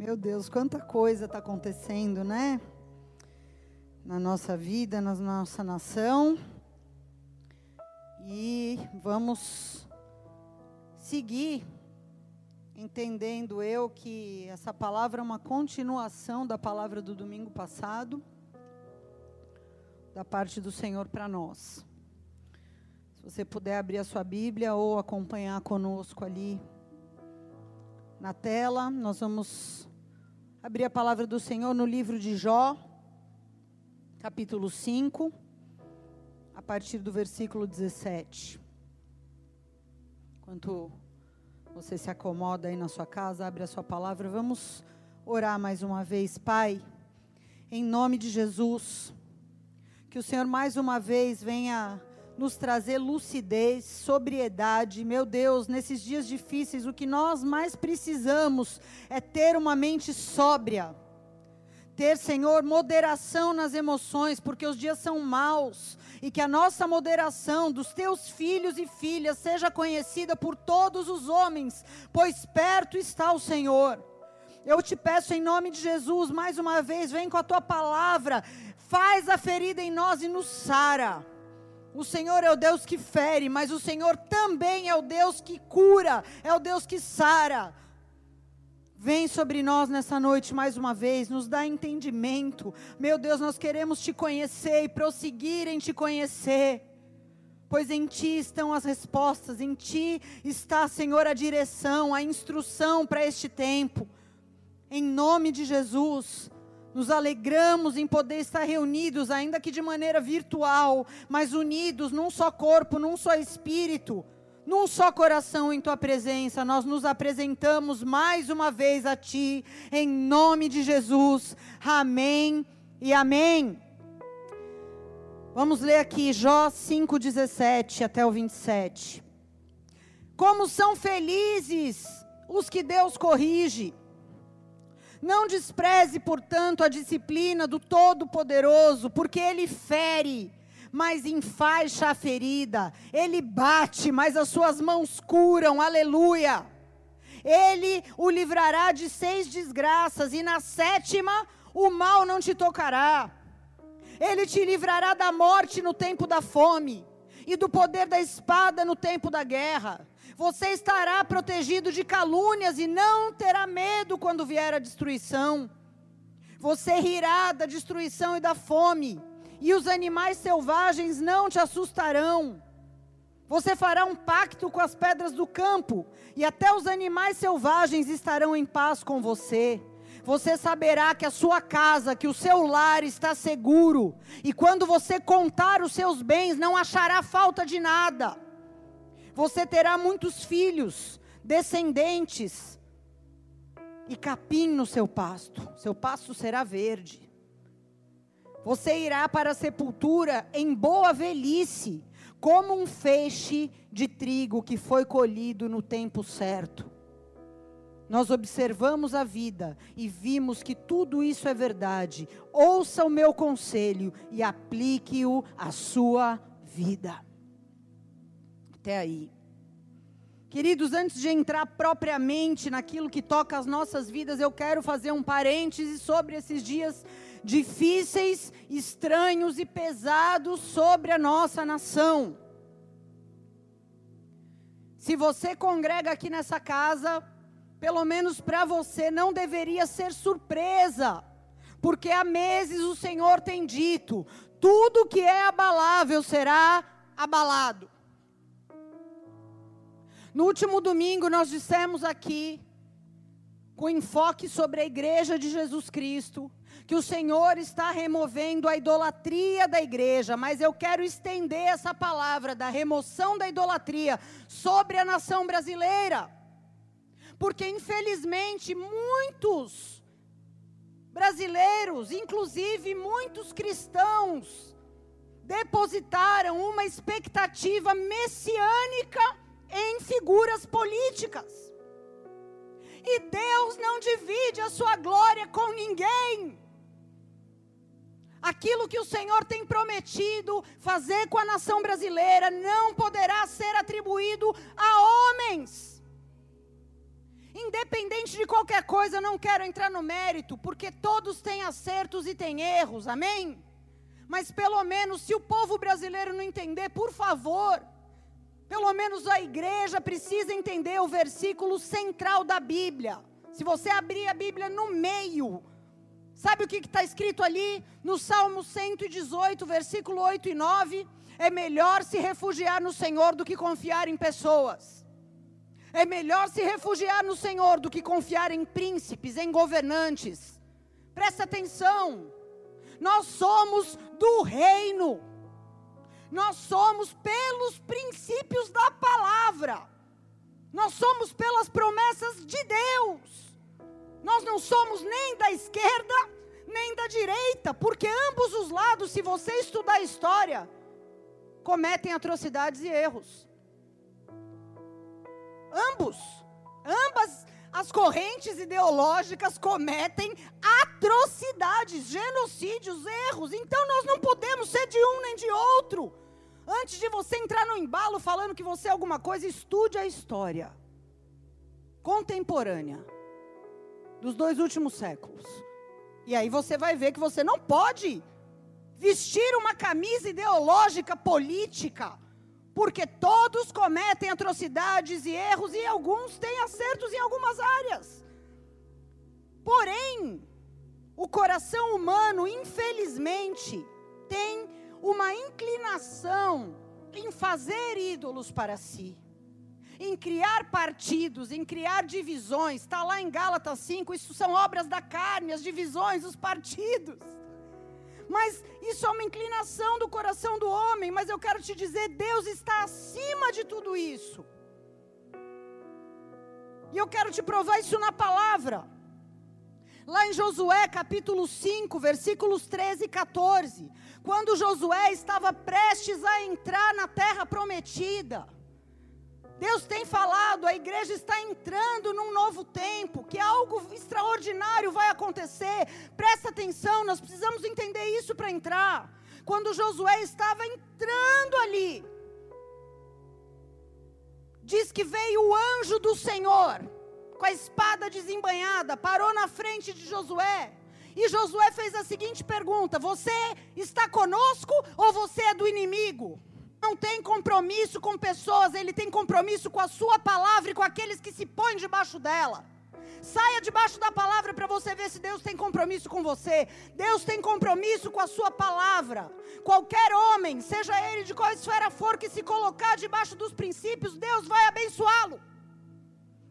Meu Deus, quanta coisa está acontecendo, né? Na nossa vida, na nossa nação. E vamos seguir entendendo eu que essa palavra é uma continuação da palavra do domingo passado, da parte do Senhor para nós. Se você puder abrir a sua Bíblia ou acompanhar conosco ali na tela, nós vamos abrir a palavra do Senhor no livro de Jó, capítulo 5, a partir do versículo 17. Enquanto você se acomoda aí na sua casa, abre a sua palavra, vamos orar mais uma vez, Pai, em nome de Jesus, que o Senhor mais uma vez venha nos trazer lucidez, sobriedade. Meu Deus, nesses dias difíceis, o que nós mais precisamos é ter uma mente sóbria. Ter, Senhor, moderação nas emoções, porque os dias são maus, e que a nossa moderação dos teus filhos e filhas seja conhecida por todos os homens, pois perto está o Senhor. Eu te peço em nome de Jesus, mais uma vez, vem com a tua palavra, faz a ferida em nós e nos sara. O Senhor é o Deus que fere, mas o Senhor também é o Deus que cura, é o Deus que sara. Vem sobre nós nessa noite mais uma vez, nos dá entendimento. Meu Deus, nós queremos te conhecer e prosseguir em te conhecer. Pois em ti estão as respostas, em ti está, Senhor, a direção, a instrução para este tempo. Em nome de Jesus, nos alegramos em poder estar reunidos, ainda que de maneira virtual, mas unidos num só corpo, num só espírito, num só coração em tua presença. Nós nos apresentamos mais uma vez a ti, em nome de Jesus. Amém e amém. Vamos ler aqui Jó 5:17 até o 27. Como são felizes os que Deus corrige não despreze, portanto, a disciplina do Todo-Poderoso, porque ele fere, mas enfaixa a ferida. Ele bate, mas as suas mãos curam. Aleluia. Ele o livrará de seis desgraças, e na sétima o mal não te tocará. Ele te livrará da morte no tempo da fome, e do poder da espada no tempo da guerra. Você estará protegido de calúnias e não terá medo quando vier a destruição. Você rirá da destruição e da fome, e os animais selvagens não te assustarão. Você fará um pacto com as pedras do campo, e até os animais selvagens estarão em paz com você. Você saberá que a sua casa, que o seu lar está seguro, e quando você contar os seus bens, não achará falta de nada. Você terá muitos filhos, descendentes, e capim no seu pasto. Seu pasto será verde. Você irá para a sepultura em boa velhice, como um feixe de trigo que foi colhido no tempo certo. Nós observamos a vida e vimos que tudo isso é verdade. Ouça o meu conselho e aplique-o à sua vida. Até aí. Queridos, antes de entrar propriamente naquilo que toca as nossas vidas, eu quero fazer um parêntese sobre esses dias difíceis, estranhos e pesados sobre a nossa nação. Se você congrega aqui nessa casa, pelo menos para você não deveria ser surpresa, porque há meses o Senhor tem dito: tudo que é abalável será abalado. No último domingo, nós dissemos aqui, com enfoque sobre a igreja de Jesus Cristo, que o Senhor está removendo a idolatria da igreja, mas eu quero estender essa palavra da remoção da idolatria sobre a nação brasileira. Porque, infelizmente, muitos brasileiros, inclusive muitos cristãos, depositaram uma expectativa messiânica em figuras políticas. E Deus não divide a sua glória com ninguém. Aquilo que o Senhor tem prometido fazer com a nação brasileira não poderá ser atribuído a homens. Independente de qualquer coisa, eu não quero entrar no mérito, porque todos têm acertos e têm erros, amém? Mas pelo menos, se o povo brasileiro não entender, por favor, pelo menos a igreja precisa entender o versículo central da Bíblia. Se você abrir a Bíblia no meio, sabe o que está escrito ali? No Salmo 118, versículo 8 e 9: É melhor se refugiar no Senhor do que confiar em pessoas. É melhor se refugiar no Senhor do que confiar em príncipes, em governantes. Presta atenção. Nós somos do reino. Nós somos pelos princípios da palavra. Nós somos pelas promessas de Deus. Nós não somos nem da esquerda, nem da direita, porque ambos os lados, se você estudar a história, cometem atrocidades e erros. Ambos, ambas as correntes ideológicas cometem atrocidades, genocídios, erros. Então nós não podemos ser de um nem de outro. Antes de você entrar no embalo falando que você é alguma coisa, estude a história contemporânea dos dois últimos séculos. E aí você vai ver que você não pode vestir uma camisa ideológica política porque todos cometem atrocidades e erros e alguns têm acertos em algumas áreas. Porém, o coração humano, infelizmente, tem uma inclinação em fazer ídolos para si, em criar partidos, em criar divisões. Está lá em Gálatas 5, isso são obras da carne, as divisões, os partidos mas isso é uma inclinação do coração do homem. Mas eu quero te dizer: Deus está acima de tudo isso. E eu quero te provar isso na palavra. Lá em Josué capítulo 5, versículos 13 e 14. Quando Josué estava prestes a entrar na terra prometida. Deus tem falado, a igreja está entrando num novo tempo, que algo extraordinário vai acontecer. Presta atenção, nós precisamos entender isso para entrar. Quando Josué estava entrando ali, diz que veio o anjo do Senhor, com a espada desembanhada, parou na frente de Josué. E Josué fez a seguinte pergunta: Você está conosco ou você é do inimigo? não tem compromisso com pessoas, ele tem compromisso com a sua palavra e com aqueles que se põem debaixo dela. Saia debaixo da palavra para você ver se Deus tem compromisso com você. Deus tem compromisso com a sua palavra. Qualquer homem, seja ele de qual esfera for, que se colocar debaixo dos princípios, Deus vai abençoá-lo,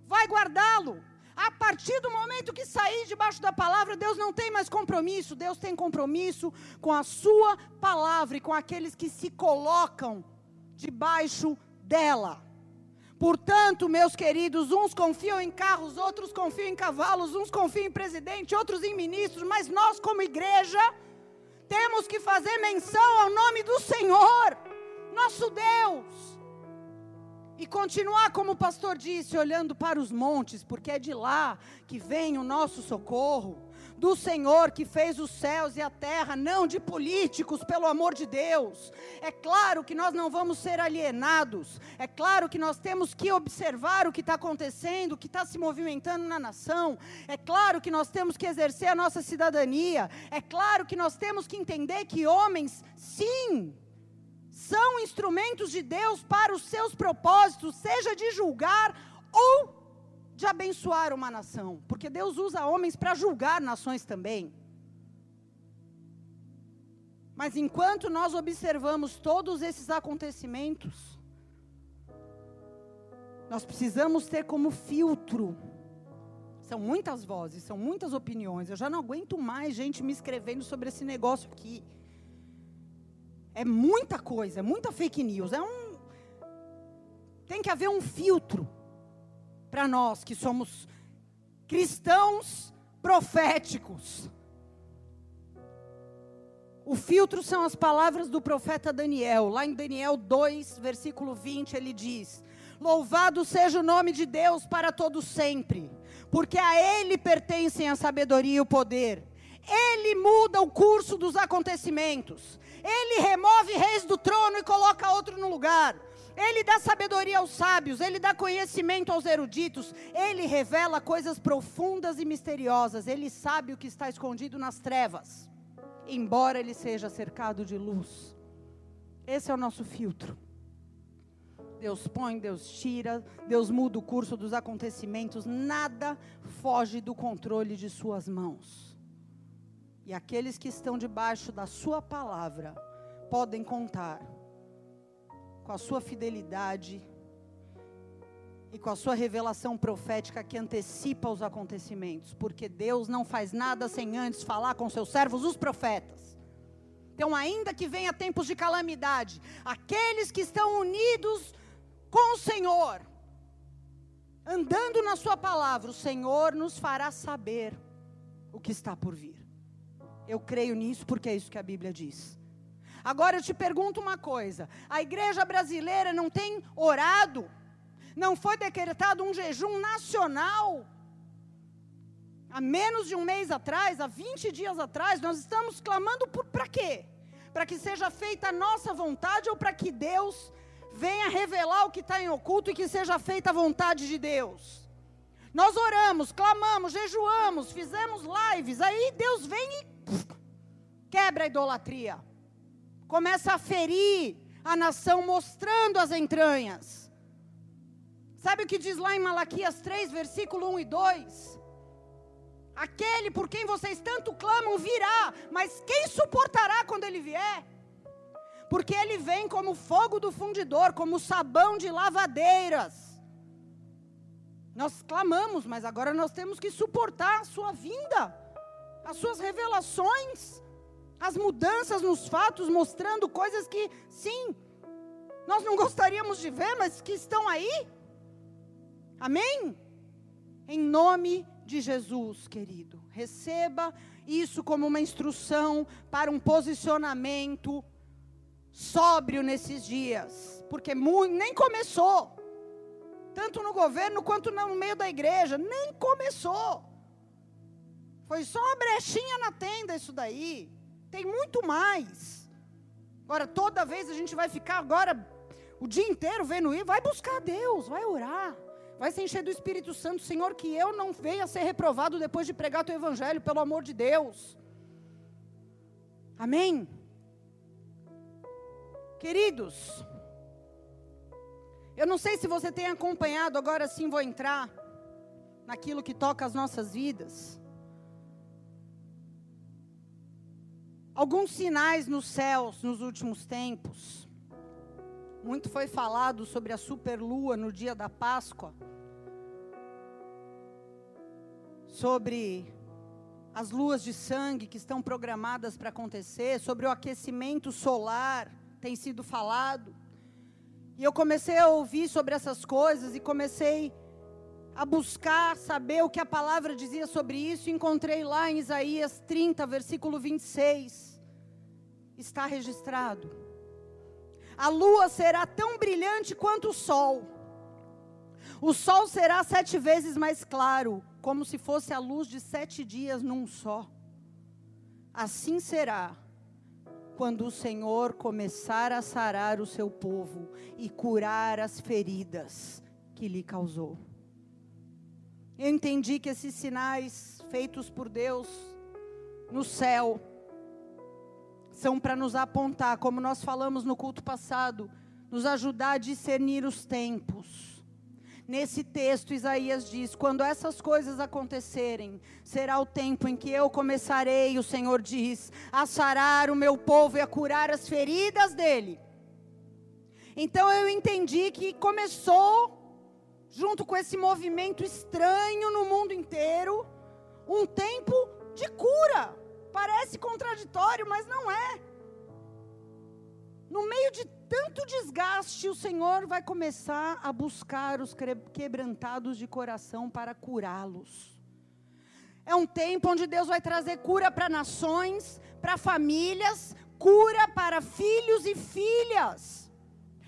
vai guardá-lo. A partir do momento que sair debaixo da palavra, Deus não tem mais compromisso. Deus tem compromisso com a sua palavra e com aqueles que se colocam debaixo dela. Portanto, meus queridos, uns confiam em carros, outros confiam em cavalos, uns confiam em presidente, outros em ministros, mas nós, como igreja, temos que fazer menção ao nome do Senhor, nosso Deus e continuar, como o pastor disse, olhando para os montes, porque é de lá que vem o nosso socorro. Do Senhor que fez os céus e a terra, não de políticos, pelo amor de Deus. É claro que nós não vamos ser alienados. É claro que nós temos que observar o que está acontecendo, o que está se movimentando na nação. É claro que nós temos que exercer a nossa cidadania. É claro que nós temos que entender que homens, sim, são instrumentos de Deus para os seus propósitos, seja de julgar ou de abençoar uma nação, porque Deus usa homens para julgar nações também. Mas enquanto nós observamos todos esses acontecimentos, nós precisamos ter como filtro. São muitas vozes, são muitas opiniões. Eu já não aguento mais gente me escrevendo sobre esse negócio aqui. É muita coisa, é muita fake news. É um tem que haver um filtro para nós que somos cristãos proféticos. O filtro são as palavras do profeta Daniel. Lá em Daniel 2, versículo 20, ele diz: Louvado seja o nome de Deus para todo sempre, porque a ele pertencem a sabedoria e o poder. Ele muda o curso dos acontecimentos. Ele remove reis do trono e coloca outro no lugar. Ele dá sabedoria aos sábios, ele dá conhecimento aos eruditos, ele revela coisas profundas e misteriosas, ele sabe o que está escondido nas trevas, embora ele seja cercado de luz. Esse é o nosso filtro. Deus põe, Deus tira, Deus muda o curso dos acontecimentos, nada foge do controle de Suas mãos. E aqueles que estão debaixo da Sua palavra podem contar com a sua fidelidade e com a sua revelação profética que antecipa os acontecimentos, porque Deus não faz nada sem antes falar com seus servos, os profetas. Então, ainda que venha tempos de calamidade, aqueles que estão unidos com o Senhor, andando na Sua palavra, o Senhor nos fará saber o que está por vir. Eu creio nisso porque é isso que a Bíblia diz. Agora eu te pergunto uma coisa: a igreja brasileira não tem orado? Não foi decretado um jejum nacional? Há menos de um mês atrás, há 20 dias atrás, nós estamos clamando para quê? Para que seja feita a nossa vontade ou para que Deus venha revelar o que está em oculto e que seja feita a vontade de Deus? Nós oramos, clamamos, jejuamos, fizemos lives, aí Deus vem e quebra a idolatria começa a ferir a nação, mostrando as entranhas. Sabe o que diz lá em Malaquias 3, versículo 1 e 2? Aquele por quem vocês tanto clamam virá, mas quem suportará quando ele vier? Porque ele vem como fogo do fundidor, como sabão de lavadeiras. Nós clamamos, mas agora nós temos que suportar a sua vinda, as suas revelações as mudanças nos fatos, mostrando coisas que, sim, nós não gostaríamos de ver, mas que estão aí. Amém? Em nome de Jesus, querido, receba isso como uma instrução para um posicionamento sóbrio nesses dias, porque nem começou, tanto no governo quanto no meio da igreja, nem começou. Foi só uma brechinha na tenda isso daí. Tem muito mais. Agora, toda vez a gente vai ficar agora o dia inteiro vendo ir, vai buscar Deus, vai orar. Vai se encher do Espírito Santo, Senhor, que eu não venha ser reprovado depois de pregar teu evangelho, pelo amor de Deus. Amém? Queridos, eu não sei se você tem acompanhado, agora sim vou entrar naquilo que toca as nossas vidas. alguns sinais nos céus nos últimos tempos. Muito foi falado sobre a superlua no dia da Páscoa. Sobre as luas de sangue que estão programadas para acontecer, sobre o aquecimento solar, tem sido falado. E eu comecei a ouvir sobre essas coisas e comecei a buscar saber o que a palavra dizia sobre isso. Encontrei lá em Isaías 30, versículo 26 está registrado. A lua será tão brilhante quanto o sol. O sol será sete vezes mais claro, como se fosse a luz de sete dias num só. Assim será quando o Senhor começar a sarar o seu povo e curar as feridas que lhe causou. Eu entendi que esses sinais feitos por Deus no céu são para nos apontar, como nós falamos no culto passado, nos ajudar a discernir os tempos. Nesse texto, Isaías diz: quando essas coisas acontecerem, será o tempo em que eu começarei, o Senhor diz, a sarar o meu povo e a curar as feridas dele. Então eu entendi que começou, junto com esse movimento estranho no mundo inteiro, um tempo de cura. Parece contraditório, mas não é. No meio de tanto desgaste, o Senhor vai começar a buscar os quebrantados de coração para curá-los. É um tempo onde Deus vai trazer cura para nações, para famílias, cura para filhos e filhas.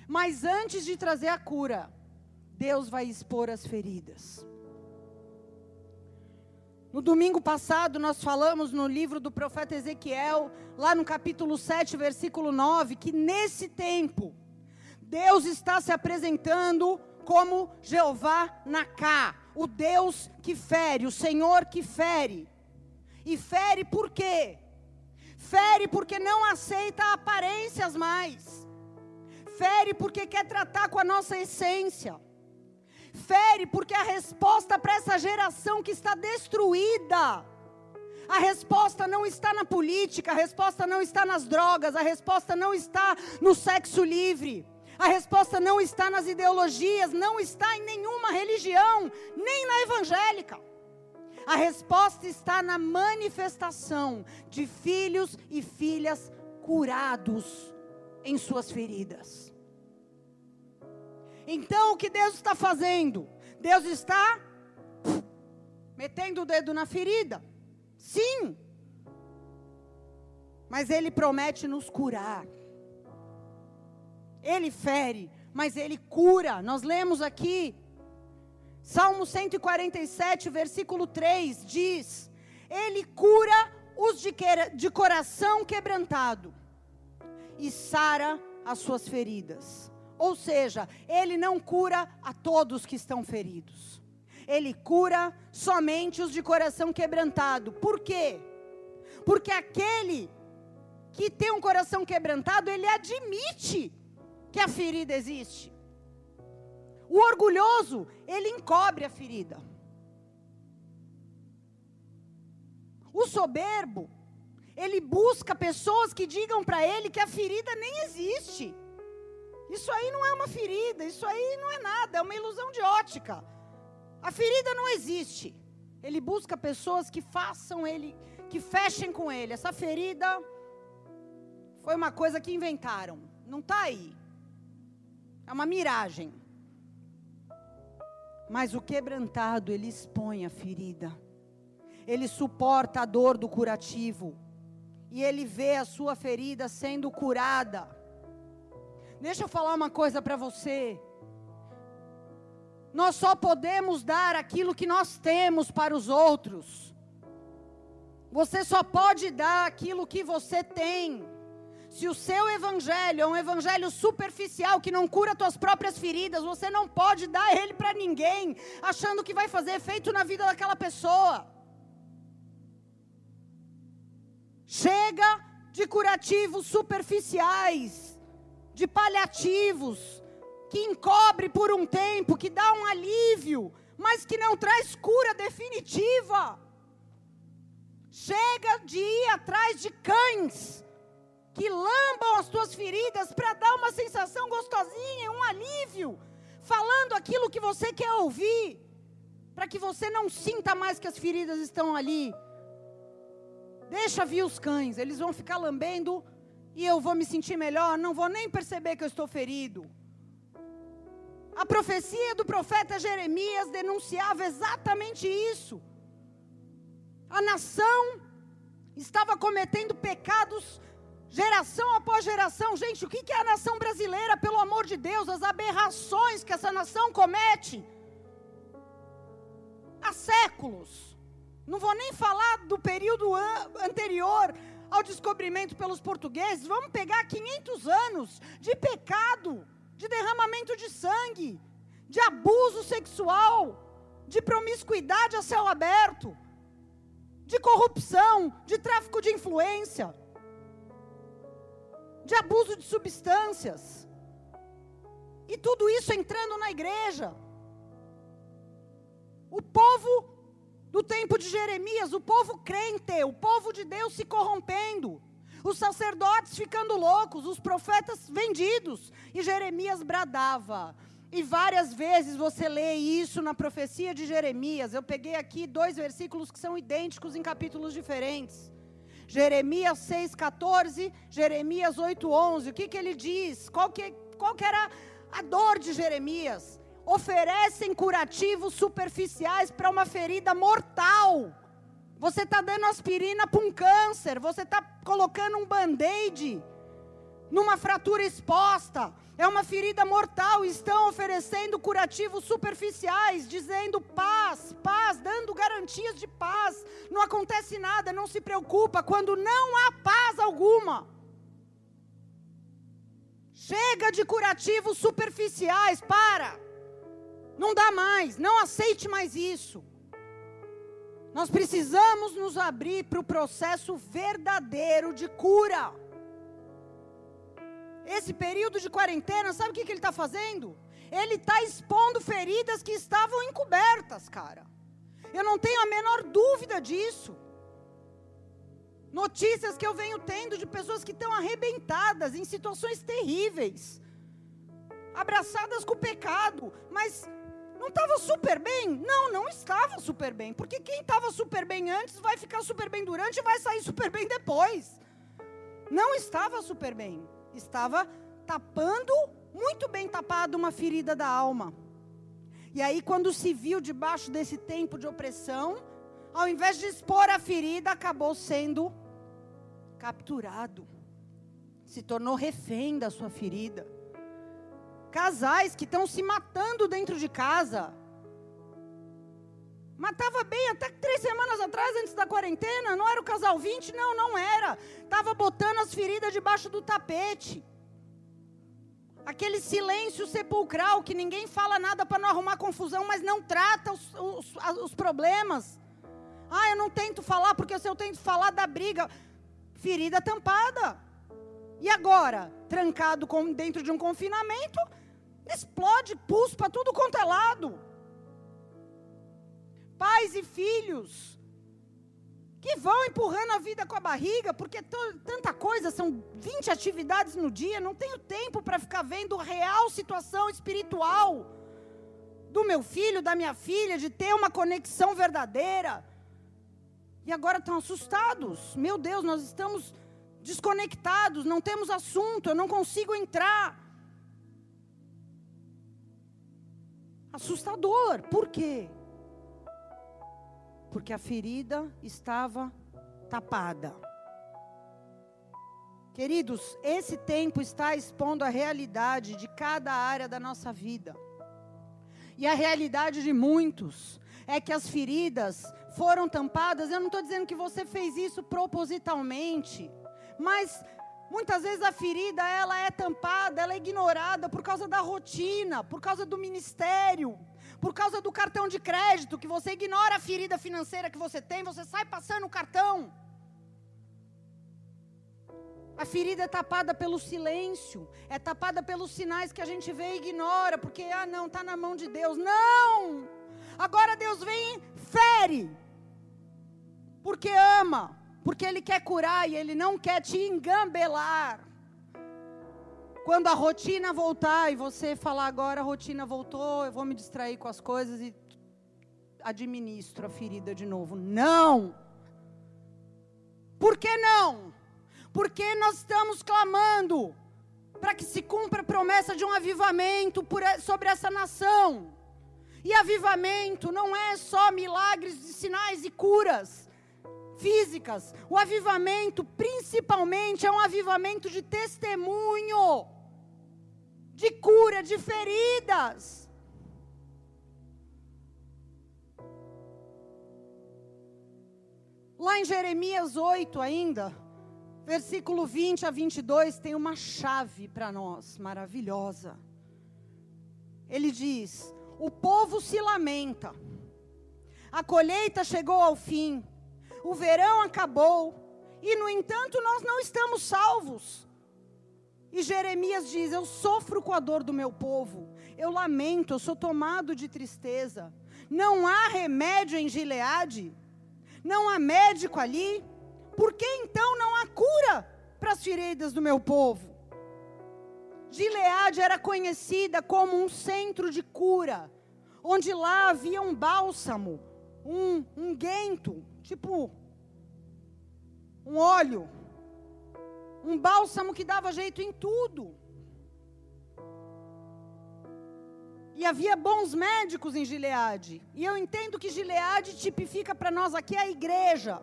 Mas antes de trazer a cura, Deus vai expor as feridas. No domingo passado, nós falamos no livro do profeta Ezequiel, lá no capítulo 7, versículo 9, que nesse tempo, Deus está se apresentando como Jeová Naká, o Deus que fere, o Senhor que fere. E fere por quê? Fere porque não aceita aparências mais. Fere porque quer tratar com a nossa essência. Fere porque a resposta para essa geração que está destruída. A resposta não está na política, a resposta não está nas drogas, a resposta não está no sexo livre. A resposta não está nas ideologias, não está em nenhuma religião, nem na evangélica. A resposta está na manifestação de filhos e filhas curados em suas feridas. Então, o que Deus está fazendo? Deus está metendo o dedo na ferida. Sim. Mas Ele promete nos curar. Ele fere, mas Ele cura. Nós lemos aqui Salmo 147, versículo 3 diz: Ele cura os de, de coração quebrantado e sara as suas feridas. Ou seja, Ele não cura a todos que estão feridos. Ele cura somente os de coração quebrantado. Por quê? Porque aquele que tem um coração quebrantado, ele admite que a ferida existe. O orgulhoso, ele encobre a ferida. O soberbo, ele busca pessoas que digam para ele que a ferida nem existe. Isso aí não é uma ferida, isso aí não é nada, é uma ilusão de ótica. A ferida não existe. Ele busca pessoas que façam ele, que fechem com ele. Essa ferida foi uma coisa que inventaram, não está aí. É uma miragem. Mas o quebrantado, ele expõe a ferida. Ele suporta a dor do curativo. E ele vê a sua ferida sendo curada. Deixa eu falar uma coisa para você. Nós só podemos dar aquilo que nós temos para os outros. Você só pode dar aquilo que você tem. Se o seu evangelho é um evangelho superficial que não cura tuas próprias feridas, você não pode dar ele para ninguém, achando que vai fazer efeito na vida daquela pessoa. Chega de curativos superficiais, de paliativos, que encobre por um tempo, que dá um alívio, mas que não traz cura definitiva. Chega de ir atrás de cães que lambam as tuas feridas para dar uma sensação gostosinha, um alívio, falando aquilo que você quer ouvir, para que você não sinta mais que as feridas estão ali. Deixa vir os cães, eles vão ficar lambendo e eu vou me sentir melhor, não vou nem perceber que eu estou ferido. A profecia do profeta Jeremias denunciava exatamente isso. A nação estava cometendo pecados Geração após geração, gente, o que é a nação brasileira, pelo amor de Deus, as aberrações que essa nação comete há séculos. Não vou nem falar do período anterior ao descobrimento pelos portugueses, vamos pegar 500 anos de pecado, de derramamento de sangue, de abuso sexual, de promiscuidade a céu aberto, de corrupção, de tráfico de influência de abuso de substâncias. E tudo isso entrando na igreja. O povo do tempo de Jeremias, o povo crente, o povo de Deus se corrompendo, os sacerdotes ficando loucos, os profetas vendidos, e Jeremias bradava. E várias vezes você lê isso na profecia de Jeremias. Eu peguei aqui dois versículos que são idênticos em capítulos diferentes. Jeremias 6,14, Jeremias 8,11. O que, que ele diz? Qual que, qual que era a dor de Jeremias? Oferecem curativos superficiais para uma ferida mortal. Você está dando aspirina para um câncer, você está colocando um band-aid numa fratura exposta, é uma ferida mortal, estão oferecendo curativos superficiais, dizendo paz, paz, dando garantias de paz. Não acontece nada, não se preocupa, quando não há paz alguma. Chega de curativos superficiais, para. Não dá mais, não aceite mais isso. Nós precisamos nos abrir para o processo verdadeiro de cura. Esse período de quarentena, sabe o que, que ele está fazendo? Ele está expondo feridas que estavam encobertas, cara. Eu não tenho a menor dúvida disso. Notícias que eu venho tendo de pessoas que estão arrebentadas em situações terríveis, abraçadas com o pecado, mas não estava super bem? Não, não estava super bem. Porque quem estava super bem antes vai ficar super bem durante e vai sair super bem depois. Não estava super bem. Estava tapando, muito bem tapado, uma ferida da alma. E aí, quando se viu debaixo desse tempo de opressão, ao invés de expor a ferida, acabou sendo capturado. Se tornou refém da sua ferida. Casais que estão se matando dentro de casa. Matava bem até três semanas atrás, antes da quarentena. Não era o casal 20? Não, não era. Estava botando as feridas debaixo do tapete. Aquele silêncio sepulcral que ninguém fala nada para não arrumar confusão, mas não trata os, os, os problemas. Ah, eu não tento falar porque se eu tento falar da briga, ferida tampada. E agora, trancado com, dentro de um confinamento, Explode pus para tudo quanto é lado. Pais e filhos que vão empurrando a vida com a barriga, porque tanta coisa, são 20 atividades no dia, não tenho tempo para ficar vendo a real situação espiritual do meu filho, da minha filha, de ter uma conexão verdadeira. E agora estão assustados. Meu Deus, nós estamos desconectados, não temos assunto, eu não consigo entrar. Assustador. Por quê? Porque a ferida estava tapada. Queridos, esse tempo está expondo a realidade de cada área da nossa vida. E a realidade de muitos é que as feridas foram tampadas. Eu não estou dizendo que você fez isso propositalmente, mas Muitas vezes a ferida ela é tampada, ela é ignorada por causa da rotina, por causa do ministério, por causa do cartão de crédito, que você ignora a ferida financeira que você tem, você sai passando o cartão. A ferida é tapada pelo silêncio, é tapada pelos sinais que a gente vê e ignora, porque ah não, está na mão de Deus. Não! Agora Deus vem e fere, porque ama. Porque Ele quer curar e Ele não quer te engambelar. Quando a rotina voltar e você falar agora a rotina voltou, eu vou me distrair com as coisas e administro a ferida de novo. Não! Por que não? Porque nós estamos clamando para que se cumpra a promessa de um avivamento por, sobre essa nação. E avivamento não é só milagres, sinais e curas físicas. O avivamento, principalmente, é um avivamento de testemunho, de cura, de feridas. Lá em Jeremias 8 ainda, versículo 20 a 22, tem uma chave para nós, maravilhosa. Ele diz: O povo se lamenta, a colheita chegou ao fim, o verão acabou, e no entanto nós não estamos salvos. E Jeremias diz: Eu sofro com a dor do meu povo, eu lamento, eu sou tomado de tristeza. Não há remédio em Gileade, não há médico ali, por que então não há cura para as feridas do meu povo? Gileade era conhecida como um centro de cura, onde lá havia um bálsamo, um, um guento, tipo um óleo, um bálsamo que dava jeito em tudo. E havia bons médicos em Gileade. E eu entendo que Gileade tipifica para nós aqui a igreja.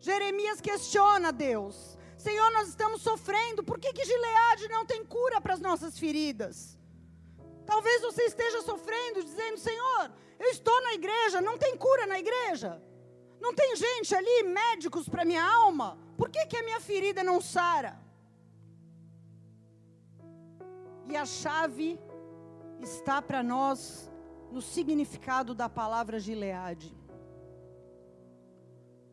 Jeremias questiona Deus. Senhor, nós estamos sofrendo. Por que, que Gileade não tem cura para as nossas feridas? Talvez você esteja sofrendo, dizendo: Senhor, eu estou na igreja, não tem cura na igreja. Não tem gente ali, médicos para minha alma? Por que, que a minha ferida não sara? E a chave está para nós no significado da palavra Gileade.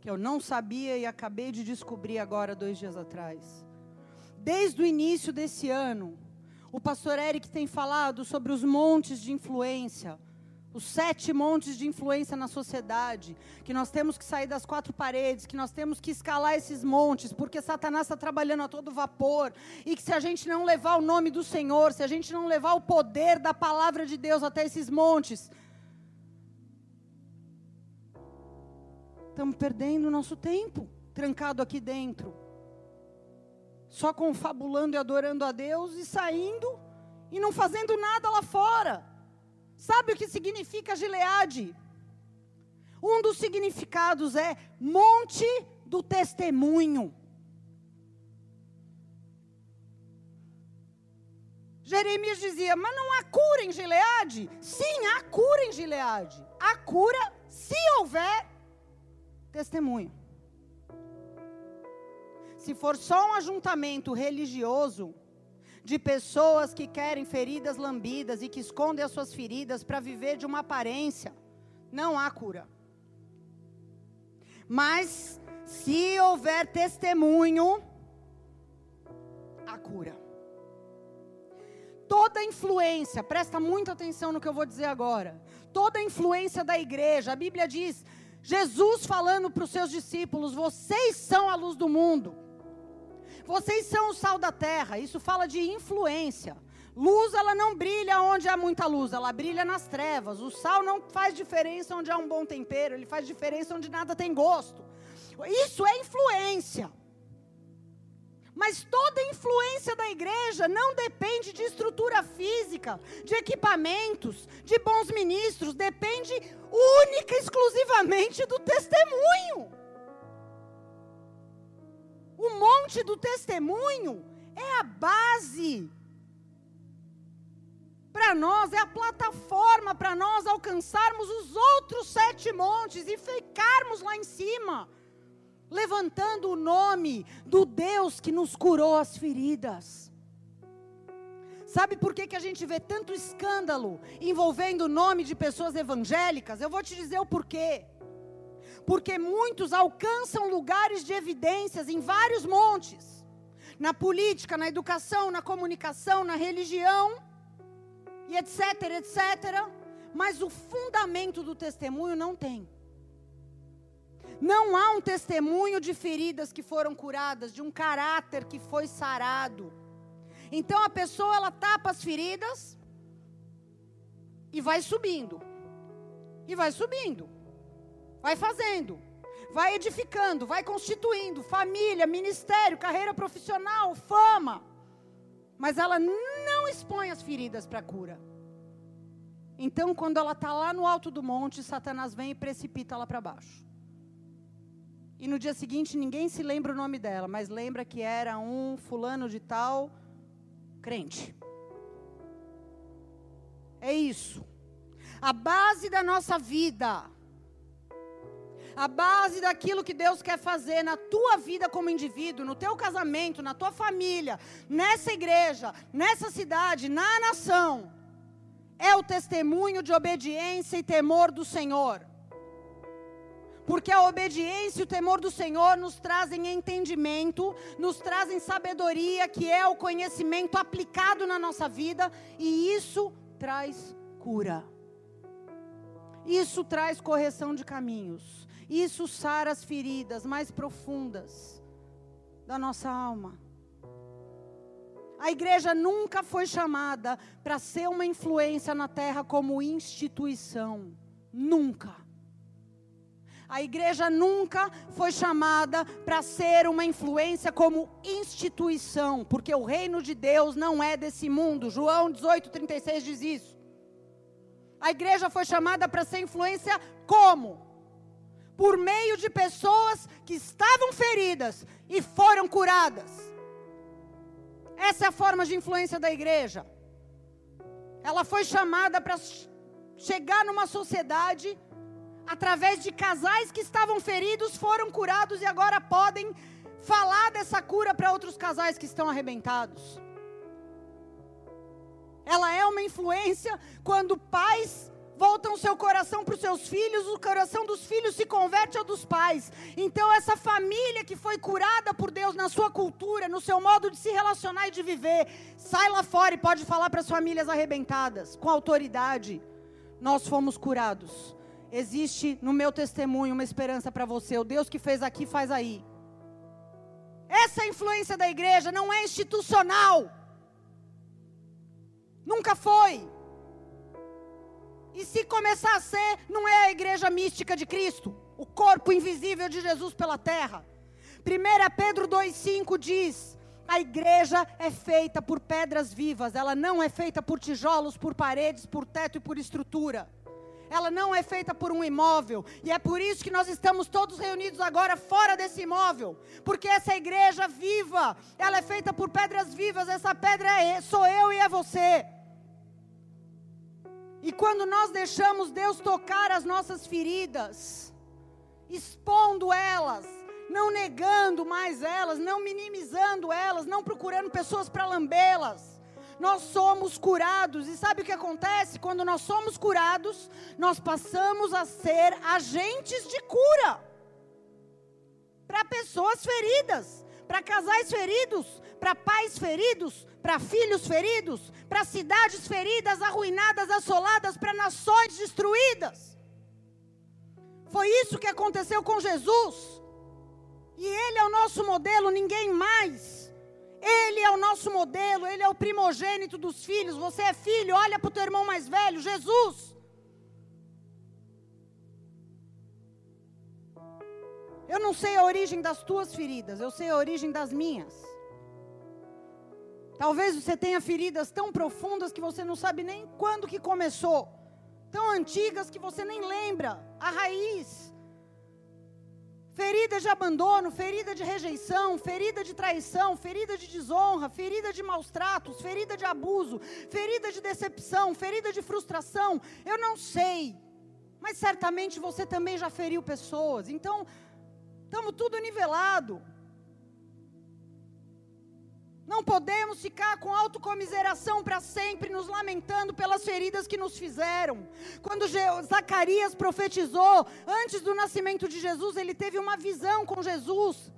Que eu não sabia e acabei de descobrir agora, dois dias atrás. Desde o início desse ano, o pastor Eric tem falado sobre os montes de influência, os sete montes de influência na sociedade, que nós temos que sair das quatro paredes, que nós temos que escalar esses montes, porque Satanás está trabalhando a todo vapor, e que se a gente não levar o nome do Senhor, se a gente não levar o poder da palavra de Deus até esses montes, estamos perdendo o nosso tempo, trancado aqui dentro, só confabulando e adorando a Deus e saindo e não fazendo nada lá fora. Sabe o que significa Gileade? Um dos significados é monte do testemunho. Jeremias dizia, mas não há cura em Gileade? Sim, há cura em Gileade. Há cura se houver testemunho. Se for só um ajuntamento religioso, de pessoas que querem feridas lambidas e que escondem as suas feridas para viver de uma aparência, não há cura. Mas se houver testemunho, há cura. Toda influência, presta muita atenção no que eu vou dizer agora. Toda influência da igreja, a Bíblia diz, Jesus falando para os seus discípulos: vocês são a luz do mundo. Vocês são o sal da terra. Isso fala de influência. Luz, ela não brilha onde há muita luz, ela brilha nas trevas. O sal não faz diferença onde há um bom tempero, ele faz diferença onde nada tem gosto. Isso é influência. Mas toda influência da igreja não depende de estrutura física, de equipamentos, de bons ministros, depende única e exclusivamente do testemunho. O monte do testemunho é a base para nós, é a plataforma para nós alcançarmos os outros sete montes e ficarmos lá em cima, levantando o nome do Deus que nos curou as feridas. Sabe por que, que a gente vê tanto escândalo envolvendo o nome de pessoas evangélicas? Eu vou te dizer o porquê porque muitos alcançam lugares de evidências em vários montes na política, na educação, na comunicação, na religião, e etc, etc. Mas o fundamento do testemunho não tem. Não há um testemunho de feridas que foram curadas, de um caráter que foi sarado. Então a pessoa ela tapa as feridas e vai subindo. E vai subindo. Vai fazendo, vai edificando, vai constituindo família, ministério, carreira profissional, fama. Mas ela não expõe as feridas para cura. Então, quando ela está lá no alto do monte, Satanás vem e precipita ela para baixo. E no dia seguinte ninguém se lembra o nome dela, mas lembra que era um fulano de tal crente. É isso. A base da nossa vida a base daquilo que Deus quer fazer na tua vida como indivíduo, no teu casamento, na tua família, nessa igreja, nessa cidade, na nação, é o testemunho de obediência e temor do Senhor. Porque a obediência e o temor do Senhor nos trazem entendimento, nos trazem sabedoria, que é o conhecimento aplicado na nossa vida, e isso traz cura. Isso traz correção de caminhos. Isso sara as feridas mais profundas da nossa alma. A igreja nunca foi chamada para ser uma influência na terra como instituição. Nunca. A igreja nunca foi chamada para ser uma influência como instituição, porque o reino de Deus não é desse mundo. João 18:36 diz isso. A igreja foi chamada para ser influência como? Por meio de pessoas que estavam feridas e foram curadas. Essa é a forma de influência da igreja. Ela foi chamada para chegar numa sociedade através de casais que estavam feridos, foram curados e agora podem falar dessa cura para outros casais que estão arrebentados. Ela é uma influência quando pais voltam seu coração para os seus filhos, o coração dos filhos se converte ao dos pais. Então, essa família que foi curada por Deus na sua cultura, no seu modo de se relacionar e de viver, sai lá fora e pode falar para as famílias arrebentadas, com autoridade: Nós fomos curados. Existe no meu testemunho uma esperança para você. O Deus que fez aqui, faz aí. Essa influência da igreja não é institucional. Nunca foi. E se começar a ser, não é a igreja mística de Cristo, o corpo invisível de Jesus pela terra. 1 Pedro 2,5 diz: a igreja é feita por pedras vivas, ela não é feita por tijolos, por paredes, por teto e por estrutura. Ela não é feita por um imóvel, e é por isso que nós estamos todos reunidos agora fora desse imóvel, porque essa igreja viva, ela é feita por pedras vivas, essa pedra é, sou eu e é você. E quando nós deixamos Deus tocar as nossas feridas, expondo elas, não negando mais elas, não minimizando elas, não procurando pessoas para lambê-las, nós somos curados. E sabe o que acontece? Quando nós somos curados, nós passamos a ser agentes de cura para pessoas feridas, para casais feridos, para pais feridos, para filhos feridos, para cidades feridas, arruinadas, assoladas, para nações destruídas. Foi isso que aconteceu com Jesus. E Ele é o nosso modelo, ninguém mais. Ele é o nosso modelo, Ele é o primogênito dos filhos. Você é filho, olha para o teu irmão mais velho, Jesus. Eu não sei a origem das tuas feridas, eu sei a origem das minhas. Talvez você tenha feridas tão profundas que você não sabe nem quando que começou, tão antigas que você nem lembra a raiz. Ferida de abandono, ferida de rejeição, ferida de traição, ferida de desonra, ferida de maus tratos, ferida de abuso, ferida de decepção, ferida de frustração. Eu não sei, mas certamente você também já feriu pessoas. Então, estamos tudo nivelado. Não podemos ficar com autocomiseração para sempre, nos lamentando pelas feridas que nos fizeram. Quando Zacarias profetizou, antes do nascimento de Jesus, ele teve uma visão com Jesus.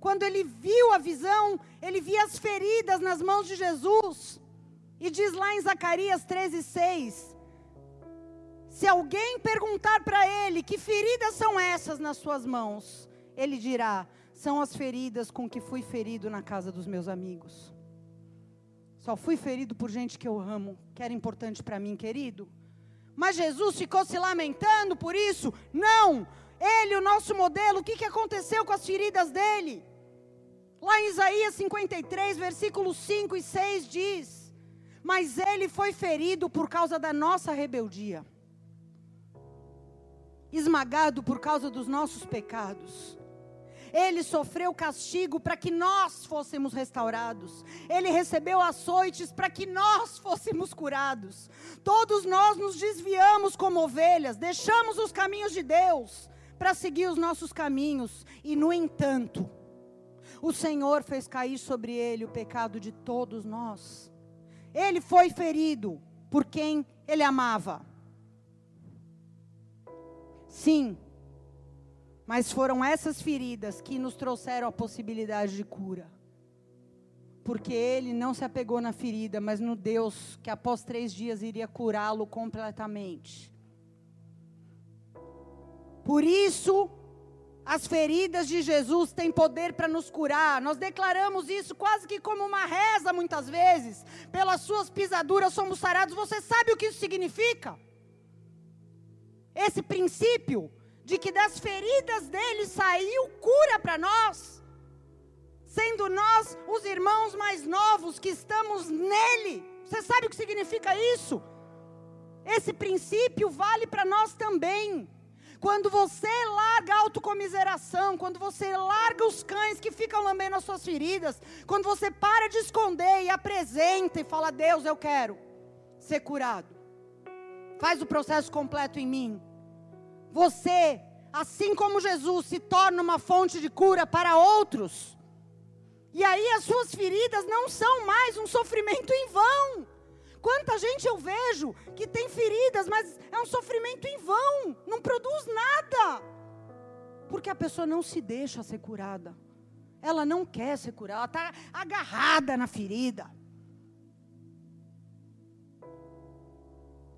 Quando ele viu a visão, ele via as feridas nas mãos de Jesus. E diz lá em Zacarias 13,6: Se alguém perguntar para ele que feridas são essas nas suas mãos, ele dirá: são as feridas com que fui ferido na casa dos meus amigos. Só fui ferido por gente que eu amo, que era importante para mim, querido. Mas Jesus ficou se lamentando por isso? Não! Ele, o nosso modelo, o que, que aconteceu com as feridas dele? Lá em Isaías 53, versículos 5 e 6 diz: Mas ele foi ferido por causa da nossa rebeldia, esmagado por causa dos nossos pecados. Ele sofreu castigo para que nós fôssemos restaurados. Ele recebeu açoites para que nós fôssemos curados. Todos nós nos desviamos como ovelhas, deixamos os caminhos de Deus para seguir os nossos caminhos. E, no entanto, o Senhor fez cair sobre ele o pecado de todos nós. Ele foi ferido por quem ele amava. Sim, mas foram essas feridas que nos trouxeram a possibilidade de cura. Porque ele não se apegou na ferida, mas no Deus que após três dias iria curá-lo completamente. Por isso, as feridas de Jesus têm poder para nos curar. Nós declaramos isso quase que como uma reza, muitas vezes. Pelas suas pisaduras somos sarados. Você sabe o que isso significa? Esse princípio de que das feridas dele saiu cura para nós, sendo nós os irmãos mais novos que estamos nele. Você sabe o que significa isso? Esse princípio vale para nós também. Quando você larga a autocomiseração, quando você larga os cães que ficam lambendo as suas feridas, quando você para de esconder e apresenta e fala: Deus, eu quero ser curado. Faz o processo completo em mim. Você, assim como Jesus, se torna uma fonte de cura para outros. E aí as suas feridas não são mais um sofrimento em vão. Quanta gente eu vejo que tem feridas, mas é um sofrimento em vão, não produz nada. Porque a pessoa não se deixa ser curada. Ela não quer ser curada, ela está agarrada na ferida.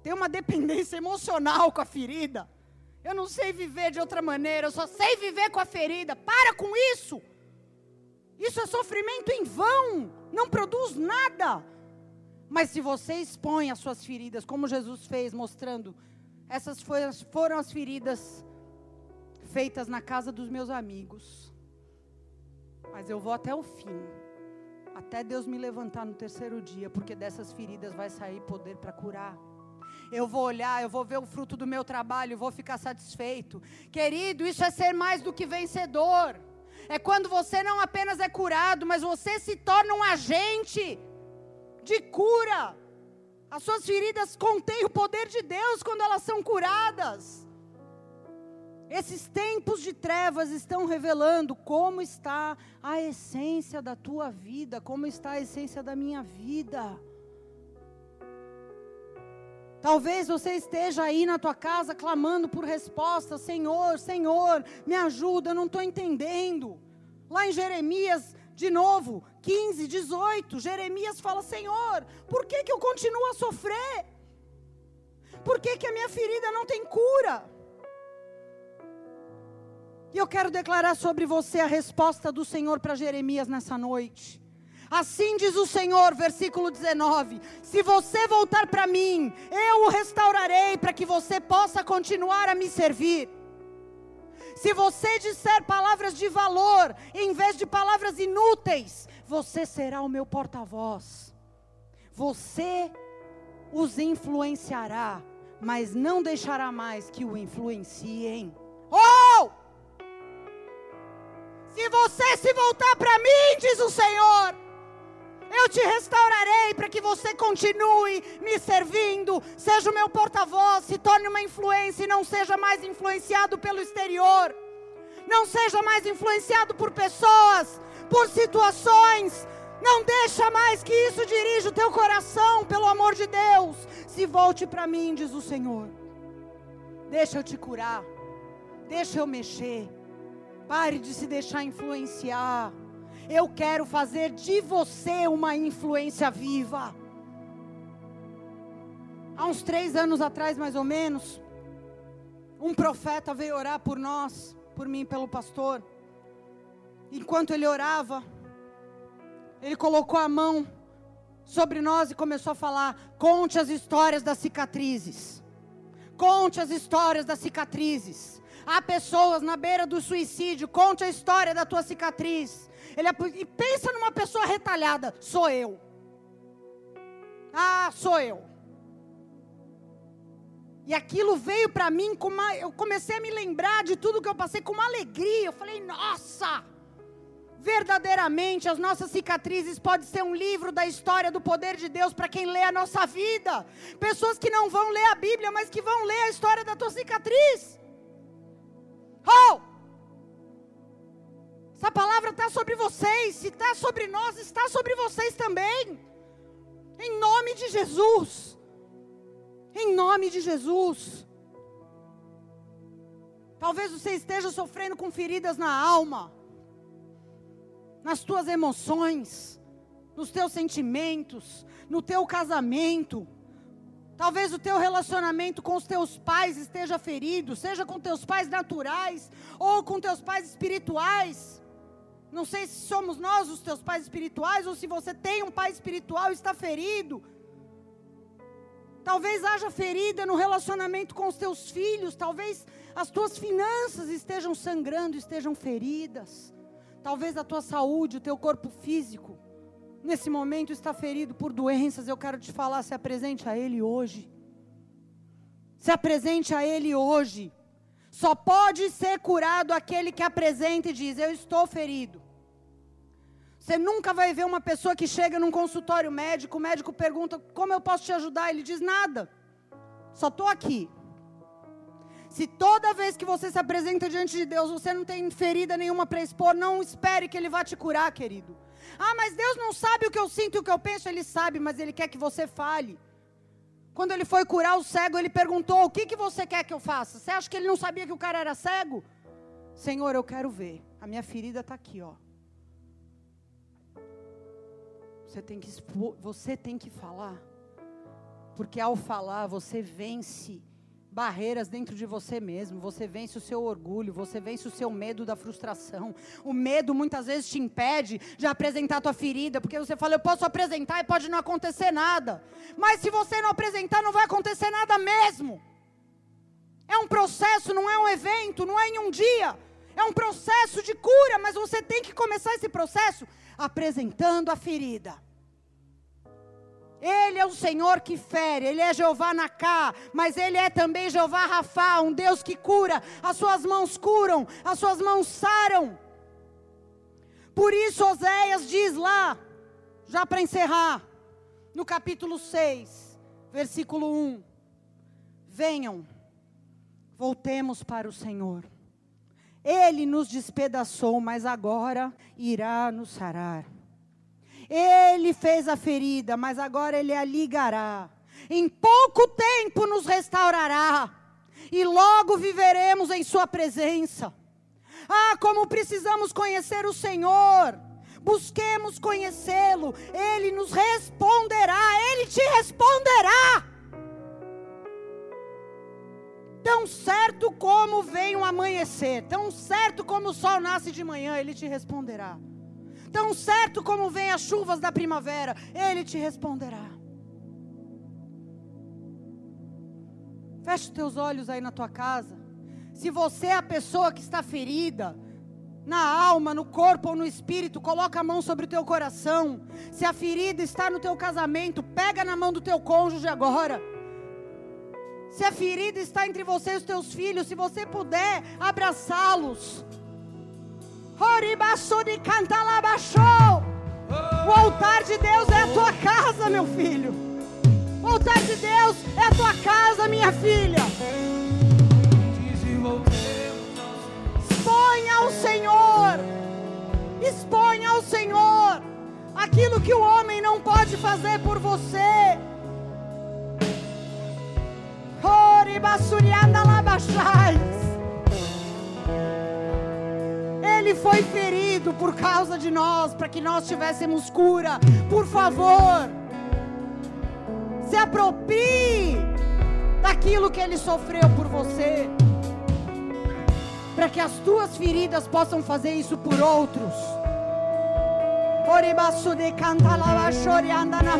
Tem uma dependência emocional com a ferida. Eu não sei viver de outra maneira, eu só sei viver com a ferida. Para com isso. Isso é sofrimento em vão, não produz nada. Mas se você expõe as suas feridas, como Jesus fez, mostrando, essas foram as feridas feitas na casa dos meus amigos. Mas eu vou até o fim, até Deus me levantar no terceiro dia, porque dessas feridas vai sair poder para curar. Eu vou olhar, eu vou ver o fruto do meu trabalho, vou ficar satisfeito. Querido, isso é ser mais do que vencedor é quando você não apenas é curado, mas você se torna um agente de cura. As suas feridas contêm o poder de Deus quando elas são curadas. Esses tempos de trevas estão revelando como está a essência da tua vida, como está a essência da minha vida. Talvez você esteja aí na tua casa clamando por resposta, Senhor, Senhor, me ajuda, eu não estou entendendo. Lá em Jeremias, de novo, 15, 18, Jeremias fala: Senhor, por que, que eu continuo a sofrer? Por que, que a minha ferida não tem cura? E eu quero declarar sobre você a resposta do Senhor para Jeremias nessa noite. Assim diz o Senhor, versículo 19: Se você voltar para mim, eu o restaurarei para que você possa continuar a me servir. Se você disser palavras de valor, em vez de palavras inúteis, você será o meu porta-voz. Você os influenciará, mas não deixará mais que o influenciem. Oh! Se você se voltar para mim, diz o Senhor, eu te restaurarei para que você continue me servindo, seja o meu porta-voz, se torne uma influência e não seja mais influenciado pelo exterior. Não seja mais influenciado por pessoas, por situações. Não deixa mais que isso dirija o teu coração, pelo amor de Deus. Se volte para mim, diz o Senhor. Deixa eu te curar. Deixa eu mexer. Pare de se deixar influenciar. Eu quero fazer de você uma influência viva. Há uns três anos atrás, mais ou menos, um profeta veio orar por nós, por mim, pelo pastor. Enquanto ele orava, ele colocou a mão sobre nós e começou a falar: conte as histórias das cicatrizes. Conte as histórias das cicatrizes. Há pessoas na beira do suicídio, conte a história da tua cicatriz. Ele, e pensa numa pessoa retalhada, sou eu. Ah, sou eu. E aquilo veio para mim com uma, eu comecei a me lembrar de tudo que eu passei com uma alegria. Eu falei, nossa! Verdadeiramente, as nossas cicatrizes podem ser um livro da história do poder de Deus para quem lê a nossa vida. Pessoas que não vão ler a Bíblia, mas que vão ler a história da tua cicatriz. Oh! Essa palavra está sobre vocês. Se está sobre nós, está sobre vocês também. Em nome de Jesus. Em nome de Jesus. Talvez você esteja sofrendo com feridas na alma, nas tuas emoções, nos teus sentimentos, no teu casamento. Talvez o teu relacionamento com os teus pais esteja ferido, seja com teus pais naturais ou com teus pais espirituais. Não sei se somos nós os teus pais espirituais ou se você tem um pai espiritual e está ferido. Talvez haja ferida no relacionamento com os teus filhos, talvez as tuas finanças estejam sangrando, estejam feridas. Talvez a tua saúde, o teu corpo físico, nesse momento está ferido por doenças. Eu quero te falar, se apresente a Ele hoje. Se apresente a Ele hoje. Só pode ser curado aquele que apresenta e diz: Eu estou ferido. Você nunca vai ver uma pessoa que chega num consultório médico, o médico pergunta: Como eu posso te ajudar? Ele diz: Nada. Só estou aqui. Se toda vez que você se apresenta diante de Deus, você não tem ferida nenhuma para expor, não espere que Ele vá te curar, querido. Ah, mas Deus não sabe o que eu sinto e o que eu penso. Ele sabe, mas Ele quer que você fale. Quando ele foi curar o cego, ele perguntou: O que, que você quer que eu faça? Você acha que ele não sabia que o cara era cego? Senhor, eu quero ver. A minha ferida está aqui, ó. Você tem que você tem que falar. Porque ao falar, você vence barreiras dentro de você mesmo, você vence o seu orgulho, você vence o seu medo da frustração. O medo muitas vezes te impede de apresentar a tua ferida, porque você fala, eu posso apresentar e pode não acontecer nada. Mas se você não apresentar, não vai acontecer nada mesmo. É um processo, não é um evento, não é em um dia. É um processo de cura, mas você tem que começar esse processo apresentando a ferida. Ele é o Senhor que fere, Ele é Jeová Nacá, mas Ele é também Jeová Rafá, um Deus que cura, as suas mãos curam, as suas mãos saram. Por isso Oséias diz lá, já para encerrar, no capítulo 6, versículo 1: Venham, voltemos para o Senhor. Ele nos despedaçou, mas agora irá nos sarar. Ele fez a ferida, mas agora ele a ligará. Em pouco tempo nos restaurará, e logo viveremos em Sua presença. Ah, como precisamos conhecer o Senhor! Busquemos conhecê-lo, Ele nos responderá, Ele te responderá. Tão certo como vem o amanhecer, tão certo como o sol nasce de manhã, Ele te responderá. Tão certo como vem as chuvas da primavera, Ele te responderá. Feche os teus olhos aí na tua casa. Se você é a pessoa que está ferida, na alma, no corpo ou no espírito, coloca a mão sobre o teu coração. Se a ferida está no teu casamento, pega na mão do teu cônjuge agora. Se a ferida está entre você e os teus filhos, se você puder, abraçá-los. O altar de Deus é a tua casa, meu filho. O altar de Deus é a tua casa, minha filha. Exponha ao Senhor. Exponha ao Senhor aquilo que o homem não pode fazer por você. Oribasurianda. Foi ferido por causa de nós, para que nós tivéssemos cura. Por favor, se aproprie daquilo que Ele sofreu por você, para que as tuas feridas possam fazer isso por outros. De na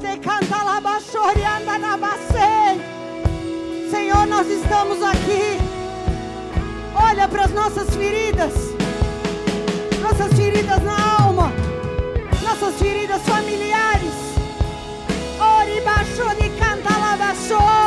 de na Senhor, nós estamos aqui olha para as nossas feridas, nossas feridas na alma, nossas feridas familiares. Ori baixou de canta lá baixou.